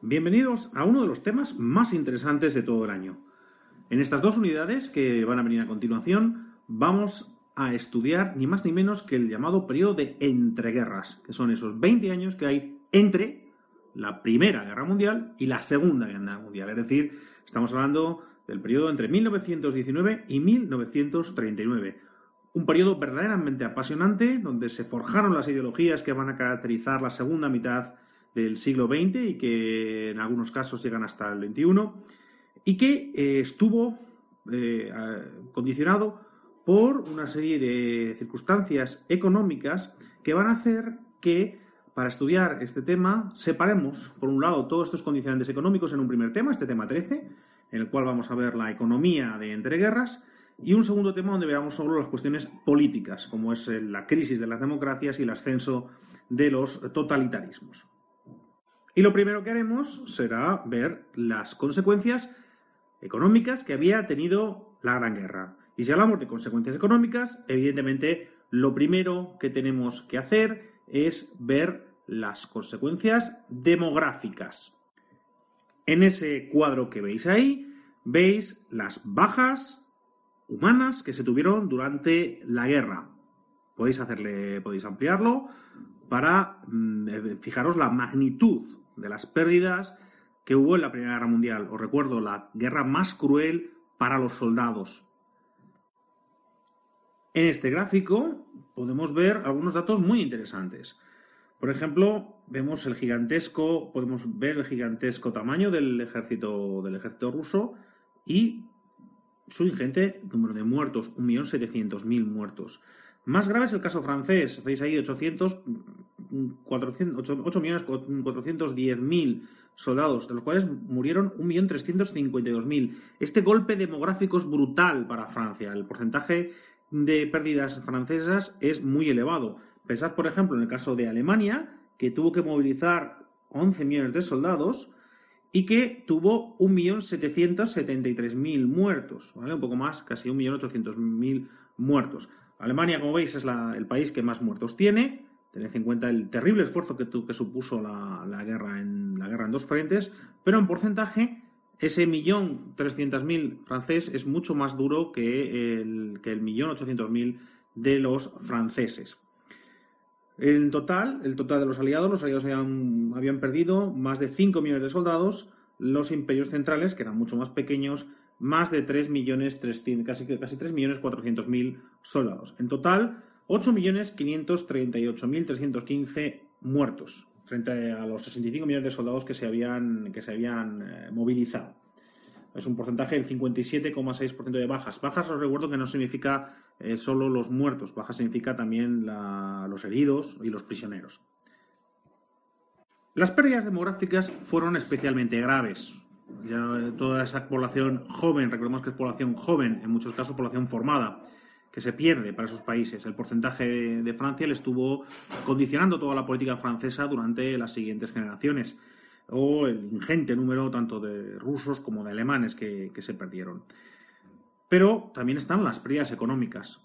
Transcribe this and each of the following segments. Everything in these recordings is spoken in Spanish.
Bienvenidos a uno de los temas más interesantes de todo el año. En estas dos unidades que van a venir a continuación, vamos a estudiar ni más ni menos que el llamado periodo de entreguerras, que son esos 20 años que hay entre la Primera Guerra Mundial y la Segunda Guerra Mundial. Es decir, estamos hablando del periodo entre 1919 y 1939. Un periodo verdaderamente apasionante donde se forjaron las ideologías que van a caracterizar la segunda mitad del siglo XX y que en algunos casos llegan hasta el XXI y que eh, estuvo eh, condicionado por una serie de circunstancias económicas que van a hacer que para estudiar este tema separemos, por un lado, todos estos condicionantes económicos en un primer tema, este tema 13, en el cual vamos a ver la economía de entreguerras, y un segundo tema donde veamos solo las cuestiones políticas, como es la crisis de las democracias y el ascenso de los totalitarismos. Y lo primero que haremos será ver las consecuencias económicas que había tenido la Gran Guerra. Y si hablamos de consecuencias económicas, evidentemente lo primero que tenemos que hacer es ver las consecuencias demográficas. En ese cuadro que veis ahí, veis las bajas humanas que se tuvieron durante la guerra. Podéis hacerle, podéis ampliarlo para mm, fijaros la magnitud de las pérdidas que hubo en la Primera Guerra Mundial. Os recuerdo, la guerra más cruel para los soldados. En este gráfico podemos ver algunos datos muy interesantes. Por ejemplo, vemos el gigantesco, podemos ver el gigantesco tamaño del ejército, del ejército ruso y su ingente número de muertos, 1.700.000 muertos. Más grave es el caso francés, veis ahí 800, 8.410.000 soldados, de los cuales murieron 1.352.000. Este golpe demográfico es brutal para Francia. El porcentaje de pérdidas francesas es muy elevado. Pensad, por ejemplo, en el caso de Alemania, que tuvo que movilizar 11 millones de soldados y que tuvo 1.773.000 muertos, ¿vale? Un poco más, casi 1.800.000 muertos. Alemania, como veis, es el país que más muertos tiene. Tened en cuenta el terrible esfuerzo que, supuso la, guerra en, la guerra en dos frentes, pero en porcentaje, ese millón trescientos mil francés es mucho más duro que el, que el millón ochocientos mil de los franceses. En total, el total de los aliados, los aliados habían, perdido más de 5 millones de soldados, los imperios centrales, que eran mucho más pequeños, más de 3 millones casi, casi 3 millones 400 mil soldados. En total, 8 millones 538 mil 315 muertos frente a los 65 millones de soldados que se habían, que se habían eh, movilizado. Es un porcentaje del 57,6% de bajas. Bajas os recuerdo que no significa eh, solo los muertos, bajas significa también los heridos y los prisioneros. Las pérdidas demográficas fueron especialmente graves ya toda esa población joven, recordemos que es población joven, en muchos casos población formada, que se pierde para esos países. El porcentaje de, Francia le estuvo condicionando toda la política francesa durante las siguientes generaciones, o el ingente número tanto de rusos como de alemanes que, que se perdieron. Pero también están las pérdidas económicas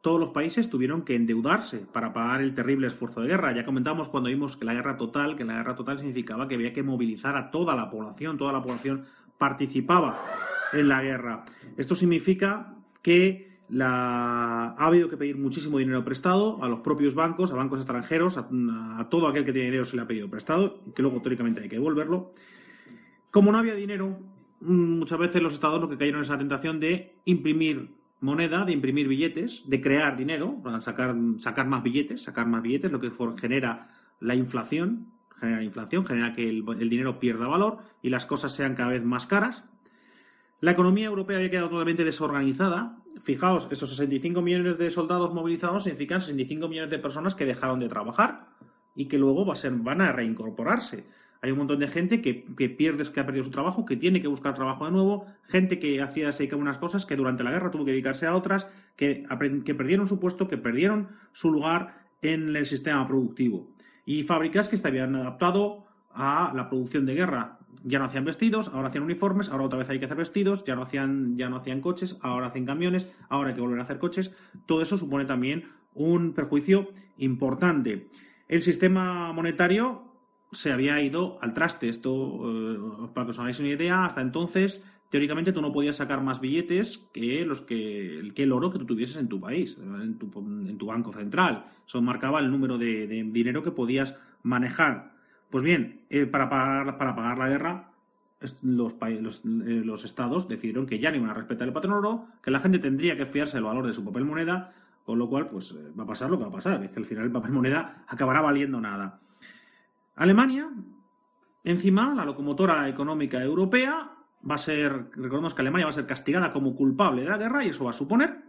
todos los países tuvieron que endeudarse para pagar el terrible esfuerzo de guerra. Ya comentamos cuando vimos que la guerra total, que la guerra total significaba que había que movilizar a toda la población, toda la población participaba en la guerra. Esto significa que ha habido que pedir muchísimo dinero prestado a los propios bancos, a bancos extranjeros, a, todo aquel que tiene dinero se le ha pedido prestado, que luego teóricamente hay que devolverlo. Como no había dinero, muchas veces los estados lo que cayeron en esa tentación de imprimir moneda, de imprimir billetes, de crear dinero, para sacar, sacar más billetes, sacar más billetes, lo que genera la inflación, genera inflación, genera que el, dinero pierda valor y las cosas sean cada vez más caras. La economía europea había quedado totalmente desorganizada. Fijaos, esos 65 millones de soldados movilizados significan 65 millones de personas que dejaron de trabajar y que luego va a ser, van a reincorporarse. Hay un montón de gente que, que pierde, que ha perdido su trabajo, que tiene que buscar trabajo de nuevo, gente que hacía se unas cosas, que durante la guerra tuvo que dedicarse a otras, que, que perdieron su puesto, que perdieron su lugar en el sistema productivo. Y fábricas que se habían adaptado a la producción de guerra. Ya no hacían vestidos, ahora hacían uniformes, ahora otra vez hay que hacer vestidos, ya no hacían, ya no hacían coches, ahora hacen camiones, ahora hay que volver a hacer coches. Todo eso supone también un perjuicio importante. El sistema monetario se había ido al traste. Esto, eh, para que os hagáis una idea, hasta entonces, teóricamente tú no podías sacar más billetes que los que, el oro que tú tuvieses en tu país, en tu, banco central. Eso marcaba el número de, dinero que podías manejar. Pues bien, eh, para, pagar, para pagar la guerra, los, los, eh, los, estados decidieron que ya no iban a respetar el patrón oro, que la gente tendría que fiarse del valor de su papel moneda, con lo cual, pues va a pasar lo que va a pasar, es que al final el papel moneda acabará valiendo nada. Alemania, encima, la locomotora económica europea, va a ser, recordemos que Alemania va a ser castigada como culpable de la guerra y eso va a suponer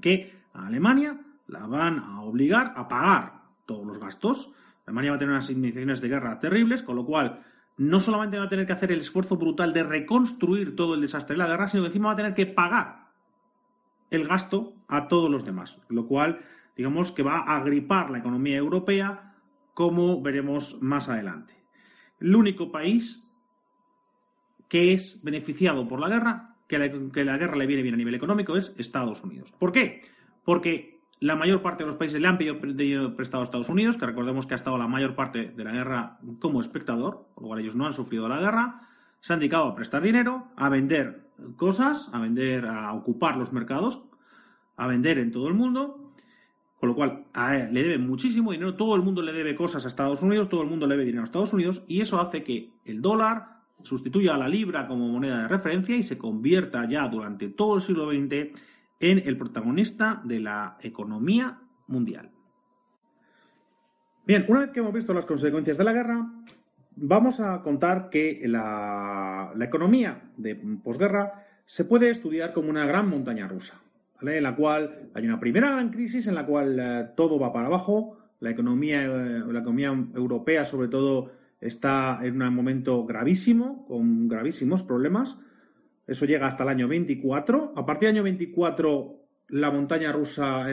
que a Alemania la van a obligar a pagar todos los gastos. Alemania va a tener unas iniciaciones de guerra terribles, con lo cual no solamente va a tener que hacer el esfuerzo brutal de reconstruir todo el desastre de la guerra, sino que encima va a tener que pagar el gasto a todos los demás, lo cual digamos que va a agripar la economía europea como veremos más adelante. El único país que es beneficiado por la guerra, que la, guerra le viene bien a nivel económico, es Estados Unidos. ¿Por qué? Porque la mayor parte de los países le han pedido prestado a Estados Unidos, que recordemos que ha estado la mayor parte de la guerra como espectador, por lo cual ellos no han sufrido la guerra, se han dedicado a prestar dinero, a vender cosas, a vender, a ocupar los mercados, a vender en todo el mundo, con lo cual, le debe muchísimo dinero, todo el mundo le debe cosas a Estados Unidos, todo el mundo le debe dinero a Estados Unidos, y eso hace que el dólar sustituya a la libra como moneda de referencia y se convierta ya durante todo el siglo XX en el protagonista de la economía mundial. Bien, una vez que hemos visto las consecuencias de la guerra, vamos a contar que la, economía de posguerra se puede estudiar como una gran montaña rusa en la cual hay una primera gran crisis en la cual eh, todo va para abajo, la economía, eh, la economía europea sobre todo está en un momento gravísimo, con gravísimos problemas. Eso llega hasta el año 24. A partir del año 24 la montaña rusa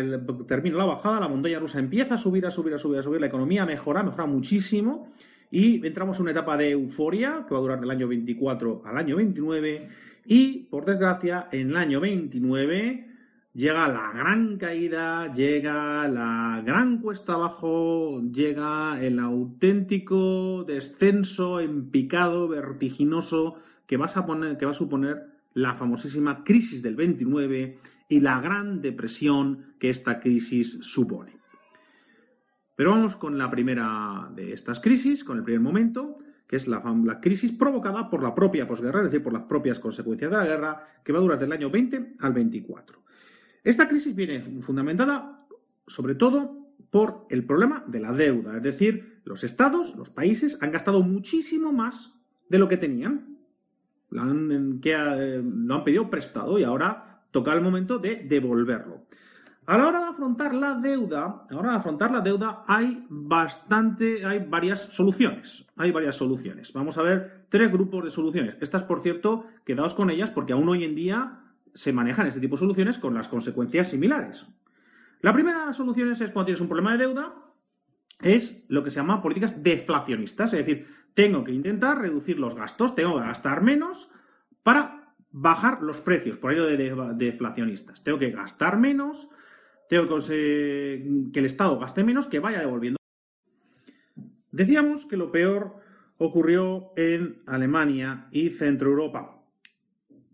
termina la bajada, la montaña rusa empieza a subir, a subir, a subir, a subir, la economía mejora, mejora muchísimo y entramos en una etapa de euforia que va a durar del año 24 al año 29 y, por desgracia, en el año 29 llega la gran caída, llega la gran cuesta abajo, llega el auténtico descenso en picado vertiginoso que, va a suponer la famosísima crisis del 29 y la gran depresión que esta crisis supone. Pero vamos con la primera de estas crisis, con el primer momento, que es la, la, crisis provocada por la propia posguerra, es decir, por las propias consecuencias de la guerra, que va a durar del año 20 al 24. Esta crisis viene fundamentada sobre todo por el problema de la deuda, es decir, los estados, los países han gastado muchísimo más de lo que tenían, lo han, que, eh, lo han pedido prestado y ahora toca el momento de devolverlo. A la hora de afrontar la deuda, a la hora de afrontar la deuda hay bastante, hay varias soluciones. Hay varias soluciones. Vamos a ver tres grupos de soluciones. Estas, por cierto, quedaos con ellas porque aún hoy en día se manejan este tipo de soluciones con las consecuencias similares. La primera de las soluciones es cuando tienes un problema de deuda, es lo que se llama políticas deflacionistas, es decir, tengo que intentar reducir los gastos, tengo que gastar menos para bajar los precios, por ello de deflacionistas. Tengo que gastar menos, tengo que, que el Estado gaste menos, que vaya devolviendo. Decíamos que lo peor ocurrió en Alemania y Centro Europa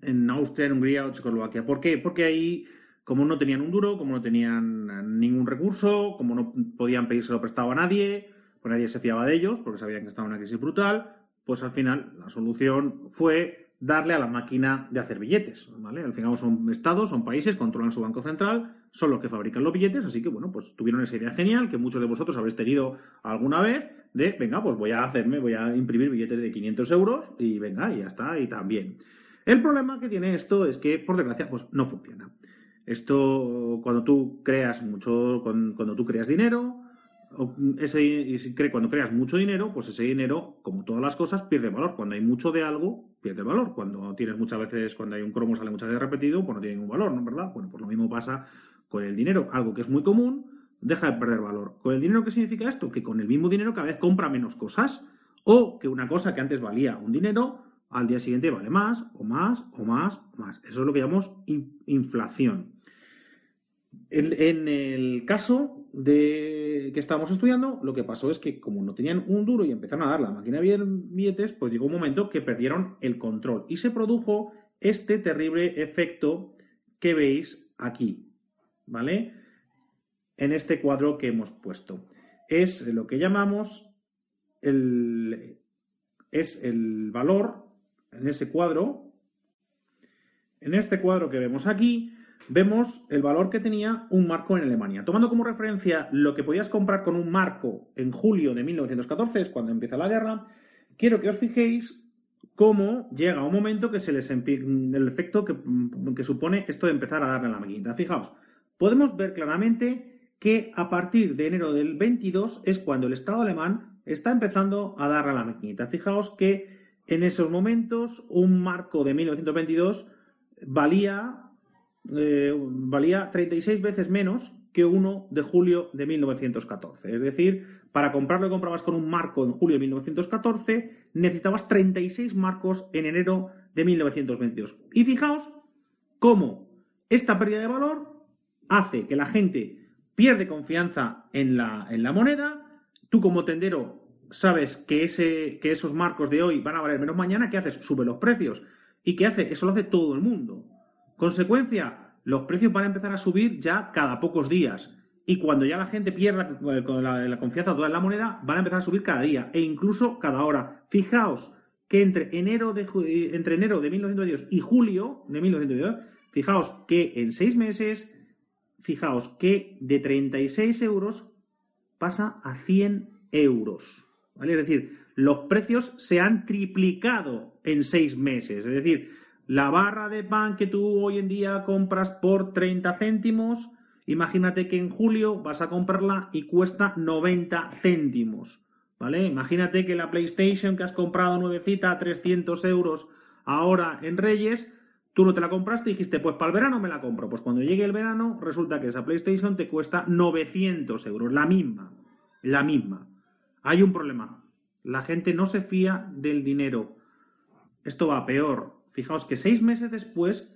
en Austria, en Hungría o Checoslovaquia. ¿Por qué? Porque ahí, como no tenían un duro, como no tenían ningún recurso, como no podían pedírselo prestado a nadie, pues nadie se fiaba de ellos porque sabían que estaba en una crisis brutal, pues al final la solución fue darle a la máquina de hacer billetes. Al final son estados, son países, controlan su banco central, son los que fabrican los billetes, así que bueno, pues tuvieron esa idea genial que muchos de vosotros habréis tenido alguna vez de, venga, pues voy a hacerme, voy a imprimir billetes de 500 euros y venga, y ya está, y también. El problema que tiene esto es que, por desgracia, pues no funciona. Esto, cuando tú creas mucho, cuando tú creas dinero, ese, cuando creas mucho dinero, pues ese dinero, como todas las cosas, pierde valor. Cuando hay mucho de algo, pierde valor. Cuando tienes muchas veces, cuando hay un cromo sale muchas veces repetido, pues no tiene ningún valor, ¿no? ¿Verdad? Bueno, pues lo mismo pasa con el dinero. Algo que es muy común, deja de perder valor. ¿Con el dinero qué significa esto? Que con el mismo dinero cada vez compra menos cosas. O que una cosa que antes valía un dinero, al día siguiente vale más, o más, o más, o más. Eso es lo que llamamos inflación. En, el caso de que estábamos estudiando, lo que pasó es que como no tenían un duro y empezaron a dar la máquina de billetes, pues llegó un momento que perdieron el control y se produjo este terrible efecto que veis aquí, ¿vale? En este cuadro que hemos puesto. Es lo que llamamos el, es el valor en ese cuadro, en este cuadro que vemos aquí, vemos el valor que tenía un marco en Alemania. Tomando como referencia lo que podías comprar con un marco en julio de 1914, es cuando empieza la guerra, quiero que os fijéis cómo llega un momento que se les el efecto que, que, supone esto de empezar a darle a la maquinita. Fijaos, podemos ver claramente que a partir de enero del 22 es cuando el Estado alemán está empezando a darle a la maquinita. Fijaos que en esos momentos un marco de 1922 valía eh, valía 36 veces menos que uno de julio de 1914. Es decir, para comprarlo que comprabas con un marco en julio de 1914, necesitabas 36 marcos en enero de 1922. Y fijaos cómo esta pérdida de valor hace que la gente pierde confianza en la, en la moneda. Tú como tendero sabes que, ese, que esos marcos de hoy van a valer menos mañana. ¿Qué haces? Sube los precios. ¿Y qué hace? Eso lo hace todo el mundo. Consecuencia, los precios van a empezar a subir ya cada pocos días. Y cuando ya la gente pierda la, confianza toda en la moneda, van a empezar a subir cada día e incluso cada hora. Fijaos que entre enero de, entre enero de 1922 y julio de 1922, fijaos que en seis meses, fijaos que de 36 euros pasa a 100 euros. ¿vale? Es decir, los precios se han triplicado en seis meses. Es decir, la barra de pan que tú hoy en día compras por 30 céntimos, imagínate que en julio vas a comprarla y cuesta 90 céntimos. ¿Vale? Imagínate que la PlayStation que has comprado nuevecita a 300 euros ahora en Reyes, tú no te la compraste y dijiste, pues para el verano me la compro. Pues cuando llegue el verano, resulta que esa PlayStation te cuesta 900 euros, la misma, la misma. Hay un problema. La gente no se fía del dinero. Esto va peor. Fijaos que seis meses después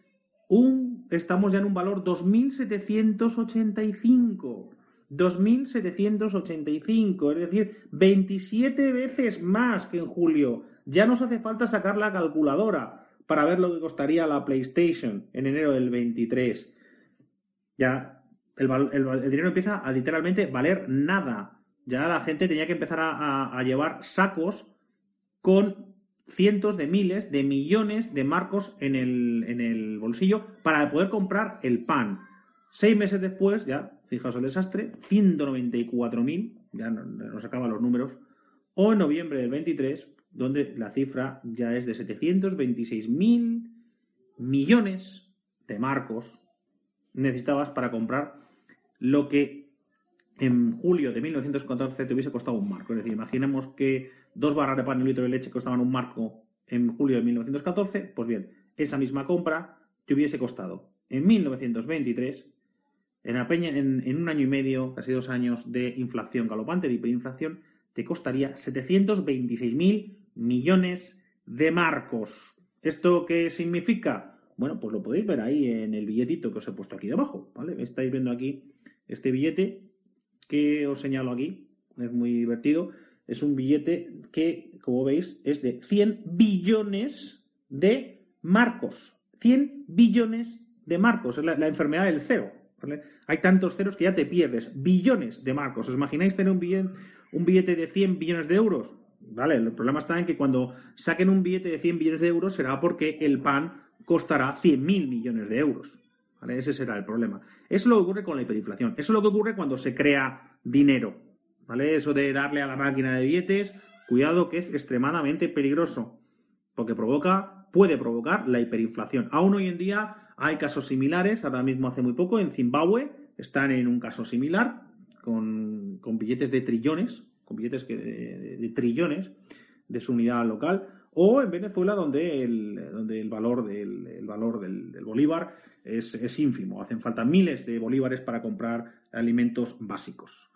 un, estamos ya en un valor 2.785. 2.785, es decir, 27 veces más que en julio. Ya nos hace falta sacar la calculadora para ver lo que costaría la PlayStation en enero del 23. Ya el, dinero empieza a literalmente valer nada. Ya la gente tenía que empezar a llevar sacos con cientos de miles, de millones de marcos en el, en el bolsillo para poder comprar el pan. Seis meses después, ya, fijaos el desastre, 194.000, ya nos acaban los números, o en noviembre del 23, donde la cifra ya es de 726.000 millones de marcos necesitabas para comprar lo que en julio de 1914 te hubiese costado un marco. Es decir, imaginemos que dos barras de pan y un litro de leche costaban un marco en julio de 1914, pues bien, esa misma compra te hubiese costado en 1923, en, en, un año y medio, casi dos años de inflación galopante, de hiperinflación, te costaría 726.000 millones de marcos. ¿Esto qué significa? Bueno, pues lo podéis ver ahí en el billetito que os he puesto aquí debajo, ¿vale? Estáis viendo aquí este billete que os señalo aquí, es muy divertido es un billete que, como veis, es de 100 billones de marcos. 100 billones de marcos. Es la, enfermedad del cero. Hay tantos ceros que ya te pierdes. Billones de marcos. ¿Os imagináis tener un billete, un billete de 100 billones de euros? Vale, el problema está en que cuando saquen un billete de 100 billones de euros será porque el pan costará 100.000 millones de euros. ¿Vale? Ese será el problema. Eso es lo que ocurre con la hiperinflación. Eso es lo que ocurre cuando se crea dinero. ¿vale? Eso de darle a la máquina de billetes, cuidado que es extremadamente peligroso, porque provoca, puede provocar la hiperinflación. Aún hoy en día hay casos similares, ahora mismo hace muy poco, en Zimbabue están en un caso similar, con, billetes de trillones, con billetes que, de, trillones de su unidad local, o en Venezuela, donde el, donde el valor del, valor del bolívar es, es ínfimo. Hacen falta miles de bolívares para comprar alimentos básicos.